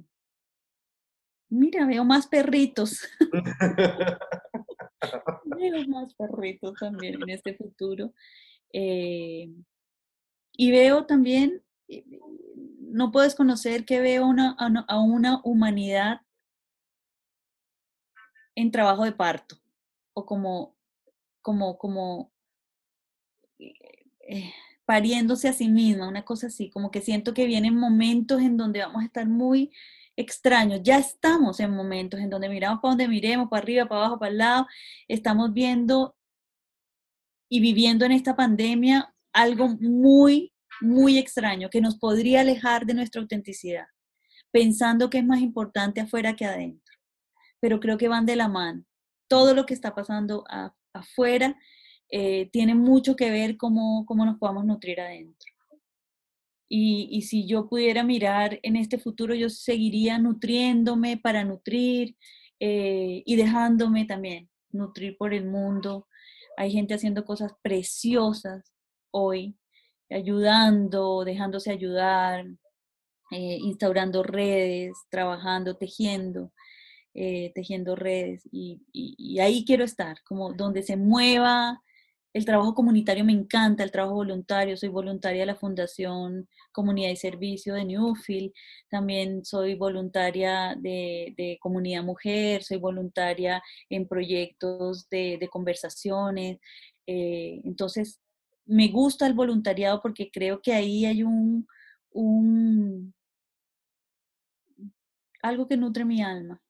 mira, veo más perritos. veo más perritos también en este futuro. Eh, y veo también, eh, no puedes conocer que veo una, a una humanidad en trabajo de parto o como, como, como eh, pariéndose a sí misma, una cosa así, como que siento que vienen momentos en donde vamos a estar muy extraños. Ya estamos en momentos en donde miramos para donde miremos, para arriba, para abajo, para el lado, estamos viendo y viviendo en esta pandemia algo muy, muy extraño que nos podría alejar de nuestra autenticidad, pensando que es más importante afuera que adentro. Pero creo que van de la mano. Todo lo que está pasando afuera eh, tiene mucho que ver cómo, cómo nos podamos nutrir adentro. Y, si yo pudiera mirar en este futuro, yo seguiría nutriéndome para nutrir eh, y dejándome también nutrir por el mundo. Hay gente haciendo cosas preciosas hoy, ayudando, dejándose ayudar, eh, instaurando redes, trabajando, tejiendo, eh, tejiendo redes. Y, y, ahí quiero estar, como donde se mueva. El trabajo comunitario me encanta, el trabajo voluntario. Soy voluntaria de la Fundación Comunidad y Servicio de Newfield. También soy voluntaria de, Comunidad Mujer. Soy voluntaria en proyectos de, conversaciones. Eh, entonces, me gusta el voluntariado porque creo que ahí hay un algo que nutre mi alma,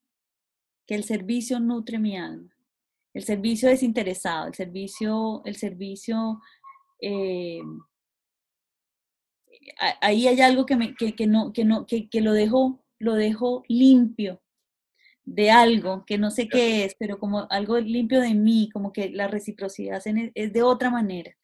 que el servicio nutre mi alma. El servicio desinteresado, el servicio, el servicio, eh, ahí hay algo que, me, que, que no, que, no, que, que lo dejo, lo dejo limpio de algo que no sé qué es, pero como algo limpio de mí, como que la reciprocidad es de otra manera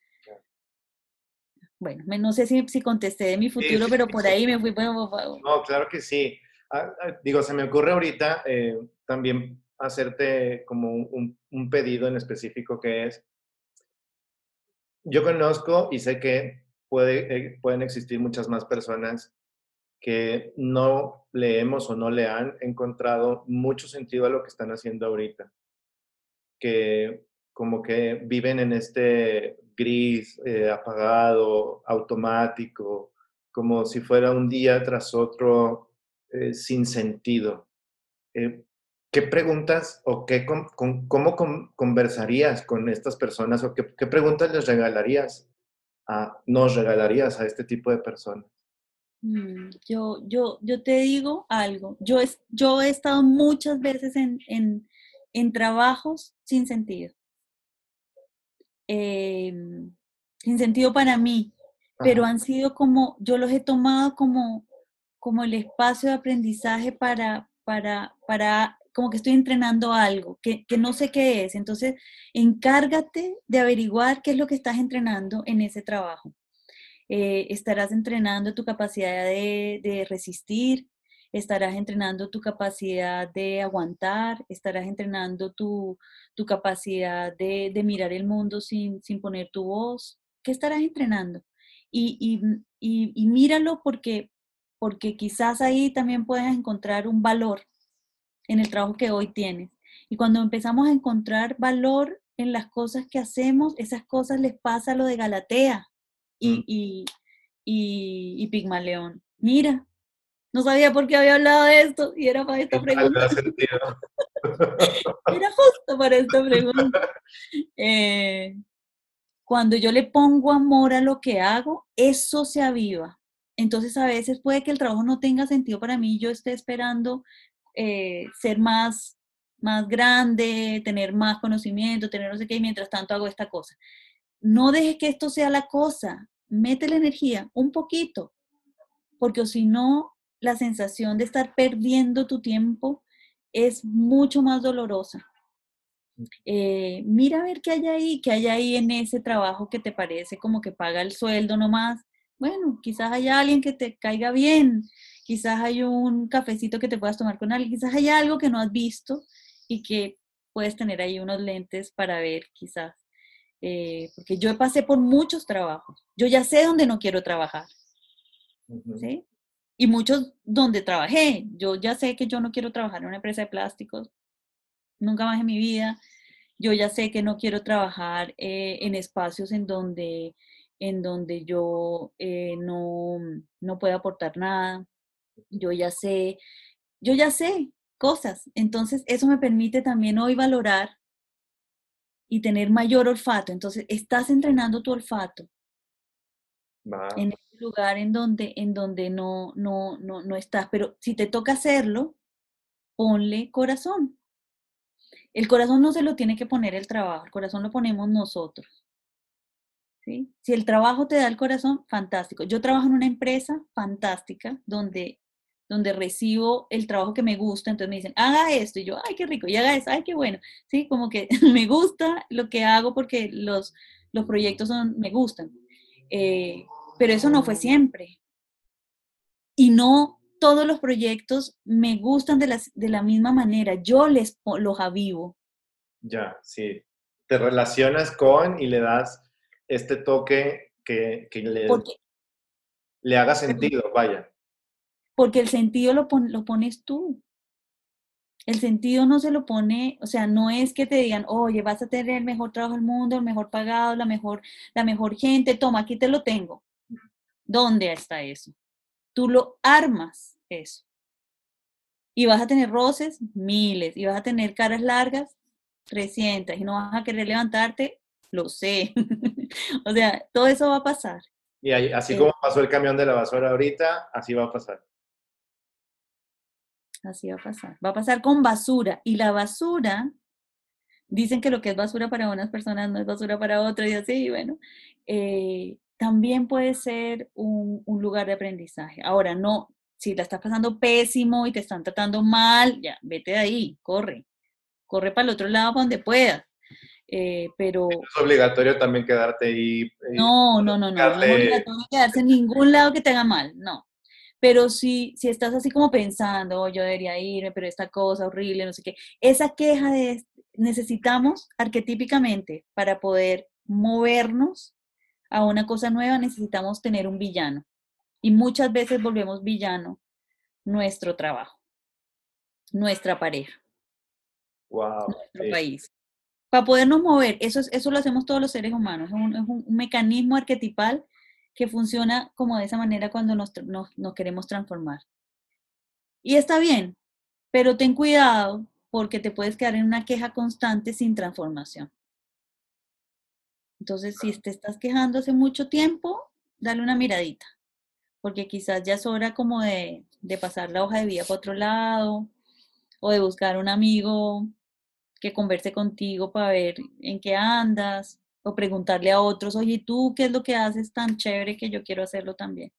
bueno, no sé si, si contesté de mi futuro, pero por ahí me fui. No, claro que sí. Ah, ah, digo, se me ocurre ahorita eh, también hacerte como un, pedido en específico que es, yo conozco y sé que puede, eh, pueden existir muchas más personas que no leemos o no le han encontrado mucho sentido a lo que están haciendo ahorita. Que como que viven en este gris, eh, apagado, automático, como si fuera un día tras otro eh, sin sentido. ¿Qué preguntas o qué, cómo conversarías con estas personas o qué, preguntas les regalarías, a, nos regalarías a este tipo de personas? Mm, yo, yo, yo te digo algo. Yo, es, yo he estado muchas veces en, en, en trabajos sin sentido. Em, sin sentido para mí, pero han sido como, yo los he tomado como, como el espacio de aprendizaje para, para, para, como que estoy entrenando algo, que, que, no sé qué es. Entonces, encárgate de averiguar qué es lo que estás entrenando en ese trabajo. Eh, estarás entrenando tu capacidad de, de, resistir, estarás entrenando tu capacidad de aguantar, estarás entrenando tu, tu capacidad de, de, mirar el mundo sin, sin poner tu voz. ¿Qué estarás entrenando? y, y, y, míralo porque, porque quizás ahí también puedes encontrar un valor en el trabajo que hoy tienes. Y cuando empezamos a encontrar valor en las cosas que hacemos, esas cosas les pasa lo de Galatea y, mm. y, y, y, Pigmaleón. Mira, no sabía por qué había hablado de esto y era para esta pregunta. era justo para esta pregunta. Eh, cuando yo le pongo amor a lo que hago, eso se aviva. Entonces a veces puede que el trabajo no tenga sentido para mí, yo esté esperando eh, ser más, más grande, tener más conocimiento, tener no sé qué, y mientras tanto hago esta cosa. No dejes que esto sea la cosa, mete la energía un poquito, porque si no, la sensación de estar perdiendo tu tiempo es mucho más dolorosa. Eh, mira a ver qué hay ahí, qué hay ahí en ese trabajo que te parece como que paga el sueldo nomás. Bueno, quizás haya alguien que te caiga bien, quizás hay un cafecito que te puedas tomar con alguien, quizás hay algo que no has visto y que puedes tener ahí unos lentes para ver quizás. Eh, porque yo pasé por muchos trabajos, yo ya sé dónde no quiero trabajar. ¿sí? Y muchos donde trabajé, yo ya sé que yo no quiero trabajar en una empresa de plásticos, nunca más en mi vida. Yo ya sé que no quiero trabajar eh, en espacios en donde, en donde yo eh, no, no puedo aportar nada. Yo ya sé, yo ya sé cosas. Entonces, eso me permite también hoy valorar y tener mayor olfato. Entonces, estás entrenando tu olfato en ese lugar en donde, en donde no, no, no, no estás. Pero si te toca hacerlo, ponle corazón. El corazón no se lo tiene que poner el trabajo, el corazón lo ponemos nosotros. ¿sí? Si el trabajo te da el corazón, fantástico. Yo trabajo en una empresa fantástica donde, donde recibo el trabajo que me gusta, entonces me dicen, haga esto, y yo, ay, qué rico, y haga eso, ay, qué bueno. Sí, como que me gusta lo que hago porque los, los proyectos son, me gustan. Eh, pero eso no fue siempre. Y no todos los proyectos me gustan de, las, de la misma manera, yo les los avivo. Ya, sí. Te relacionas con y le das este toque que, que le, le haga sentido, vaya. Porque el sentido lo, lo pones tú. El sentido no se lo pone, o sea, no es que te digan, oye, vas a tener el mejor trabajo del mundo, el mejor pagado, la mejor, la mejor gente, toma, aquí te lo tengo. ¿Dónde está eso? Tú lo armas eso. Y vas a tener roces, miles. Y vas a tener caras largas, 300. Y no vas a querer levantarte, lo sé. o sea, todo eso va a pasar. Y así eh como pasó el camión de la basura ahorita, así va a pasar. Así va a pasar. Va a pasar con basura. Y la basura, dicen que lo que es basura para unas personas no es basura para otras y así, bueno. Eh, también puede ser un, lugar de aprendizaje. Ahora, no, si la estás pasando pésimo y te están tratando mal, ya, vete de ahí, corre. Corre para el otro lado donde puedas. Eh, pero... Es obligatorio también quedarte ahí. Eh, no, no, no, no, no, es obligatorio quedarse en ningún lado que te haga mal, no. Pero si, si estás así como pensando, oh, yo debería irme, pero esta cosa horrible, no sé qué, esa queja de necesitamos arquetípicamente para poder movernos a una cosa nueva necesitamos tener un villano. Y muchas veces volvemos villano nuestro trabajo, nuestra pareja, nuestro país. Para podernos mover, eso, eso lo hacemos todos los seres humanos, es un, mecanismo arquetipal que funciona como de esa manera cuando nos, nos queremos transformar. Y está bien, pero ten cuidado porque te puedes quedar en una queja constante sin transformación. Entonces, si te estás quejando hace mucho tiempo, dale una miradita, porque quizás ya es hora como de, de pasar la hoja de vida para otro lado o de buscar un amigo que converse contigo para ver en qué andas o preguntarle a otros, oye, ¿tú qué es lo que haces tan chévere que yo quiero hacerlo también?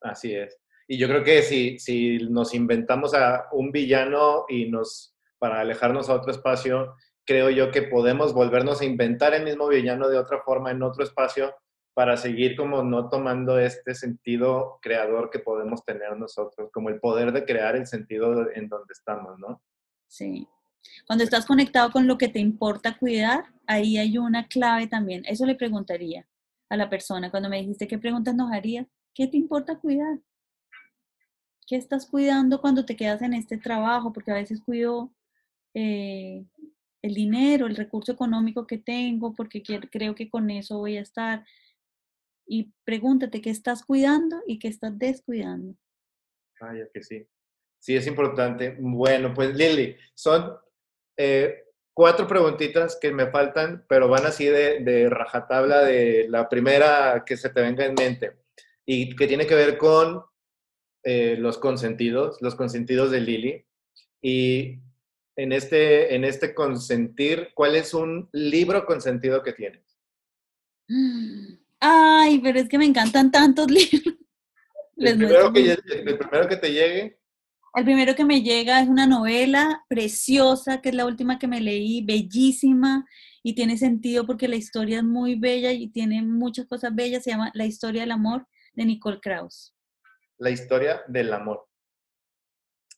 Así es. Y yo creo que si, si nos inventamos a un villano y nos, para alejarnos a otro espacio, creo yo que podemos volvernos a inventar el mismo villano de otra forma en otro espacio para seguir como no tomando este sentido creador que podemos tener nosotros, como el poder de crear el sentido en donde estamos, ¿no? Sí. Cuando estás conectado con lo que te importa cuidar, ahí hay una clave también. Eso le preguntaría a la persona cuando me dijiste qué preguntas nos harías. ¿Qué te importa cuidar? ¿Qué estás cuidando cuando te quedas en este trabajo? Porque a veces cuido eh, el dinero, el recurso económico que tengo, porque creo que con eso voy a estar. Y pregúntate qué estás cuidando y qué estás descuidando. Vaya que sí. Sí, es importante. Bueno, pues Lili, son eh, cuatro preguntitas que me faltan, pero van así de, rajatabla de la primera que se te venga en mente y que tiene que ver con eh, los consentidos, los consentidos de Lili. Y en este, en este consentir, ¿cuál es un libro consentido que tienes? Ay, pero es que me encantan tantos libros. El primero, que, el primero que te llegue. El primero que me llega es una novela preciosa, que es la última que me leí, bellísima, y tiene sentido porque la historia es muy bella y tiene muchas cosas bellas. Se llama La historia del amor de Nicole Krauss. La historia del amor.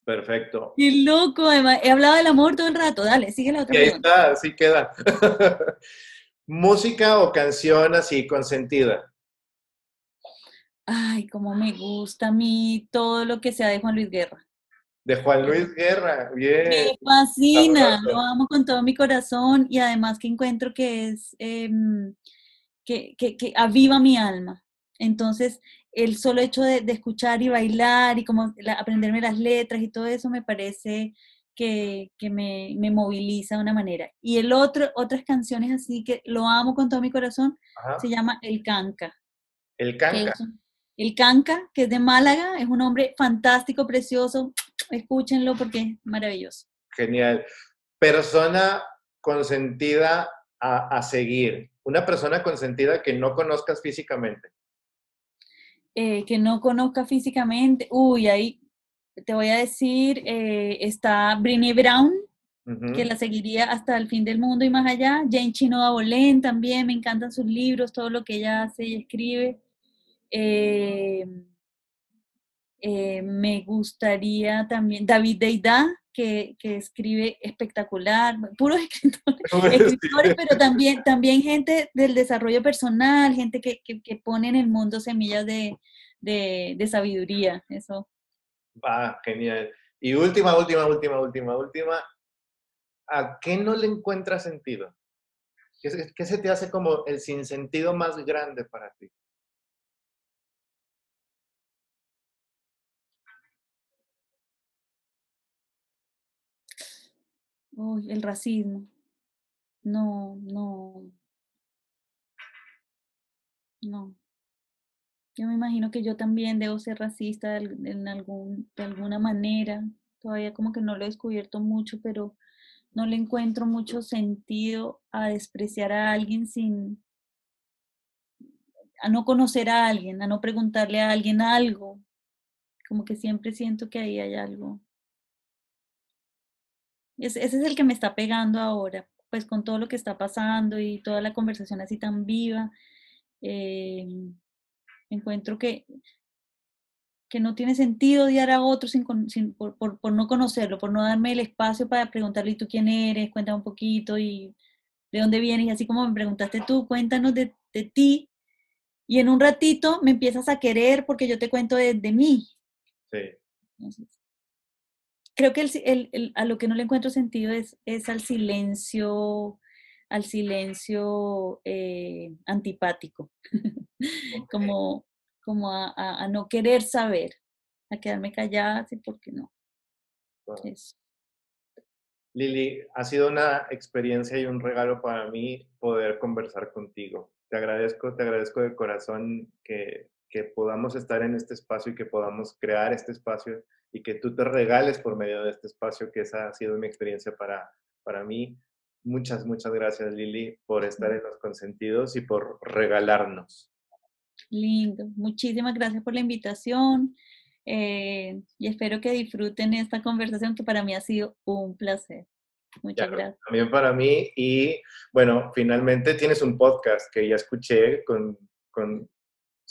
Perfecto. Qué loco, además, he hablado del amor todo el rato. Dale, sigue la otra. Ahí está, así queda. Música o canción así consentida. Ay, cómo me gusta a mí todo lo que sea de Juan Luis Guerra. De Juan Luis Guerra, bien. Me fascina, lo amo con todo mi corazón y además que encuentro que es, em, que, que, que, aviva mi alma. Entonces, el solo hecho de, escuchar y bailar y como aprenderme las letras y todo eso me parece que, me, moviliza de una manera. Y el otro, otras canciones así que lo amo con todo mi corazón, se llama El Canca. El Canca. el Canca, que es de Málaga, es un hombre fantástico, precioso, escúchenlo porque es maravilloso. Genial. Persona consentida a, a, seguir. Una persona consentida que no conozcas físicamente. Eh, que no conozca físicamente. Uy, ahí te voy a decir, eh, está Brini Brown, que la seguiría hasta el fin del mundo y más allá. Jane Chinoa Bolén también, me encantan sus libros, todo lo que ella hace y escribe. Eh, eh, me gustaría también David Deida, que, que escribe espectacular, puros escritores, pero también, también gente del desarrollo personal, gente que, que, pone en el mundo semillas de, de, de sabiduría, eso. Va, genial. Y última, última, última, última, última, ¿a qué no le encuentras sentido? ¿Qué, ¿Qué, se te hace como el sinsentido más grande para ti? Uy, el racismo. No, no. No. Yo me imagino que yo también debo ser racista en algún, de alguna manera. Todavía como que no lo he descubierto mucho, pero no le encuentro mucho sentido a despreciar a alguien sin, a no conocer a alguien, a no preguntarle a alguien algo. Como que siempre siento que ahí hay algo ese es el que me está pegando ahora, pues con todo lo que está pasando y toda la conversación así tan viva. Eh, encuentro que, que no tiene sentido odiar a otro sin, por, por, no conocerlo, por no darme el espacio para preguntarle, ¿tú quién eres? Cuéntame un poquito y de dónde vienes. Y así como me preguntaste tú, cuéntanos de, de ti. Y en un ratito me empiezas a querer porque yo te cuento de, de mí. Sí creo que el, a lo que no le encuentro sentido es, es al silencio, al silencio eh, antipático. como, como a, no querer saber, a quedarme callada, sí, porque no. Lili, ha sido una experiencia y un regalo para mí poder conversar contigo. Te agradezco, te agradezco de corazón que, que podamos estar en este espacio y que podamos crear este espacio y que tú te regales por medio de este espacio, que esa ha sido mi experiencia para, para mí. Muchas, muchas gracias Lili por estar en los consentidos y por regalarnos. Lindo, muchísimas gracias por la invitación eh, y espero que disfruten esta conversación que para mí ha sido un placer. Muchas gracias. También para mí y bueno, finalmente tienes un podcast que ya escuché con, con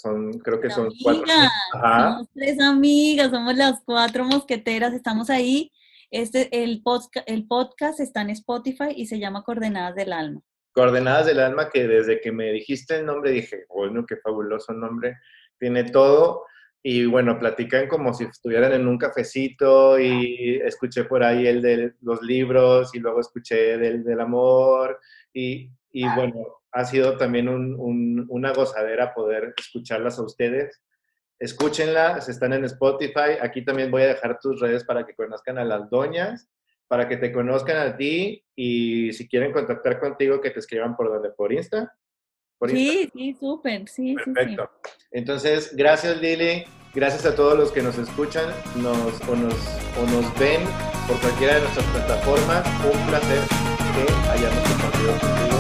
son, creo que son cuatro. Somos tres amigas, somos las cuatro mosqueteras, estamos ahí este, el, podcast, el podcast está en Spotify y se llama Coordenadas del Alma. Coordenadas del Alma, que desde que me dijiste el nombre dije, bueno, qué fabuloso nombre, tiene todo. Y bueno, platican como si estuvieran en un cafecito y escuché por ahí el de los libros y luego escuché del, del amor y, y bueno, ha sido también un, una gozadera poder escucharlas a ustedes escúchenlas, están en Spotify. Aquí también voy a dejar tus redes para que conozcan a las doñas, para que te conozcan a ti y si quieren contactar contigo, que te escriban por donde, por Insta. sí, sí, súper, sí, Perfecto. Entonces, gracias Lili, gracias a todos los que nos escuchan nos, o, nos, o nos ven por cualquiera de nuestras plataformas. Un placer que hayamos compartido contigo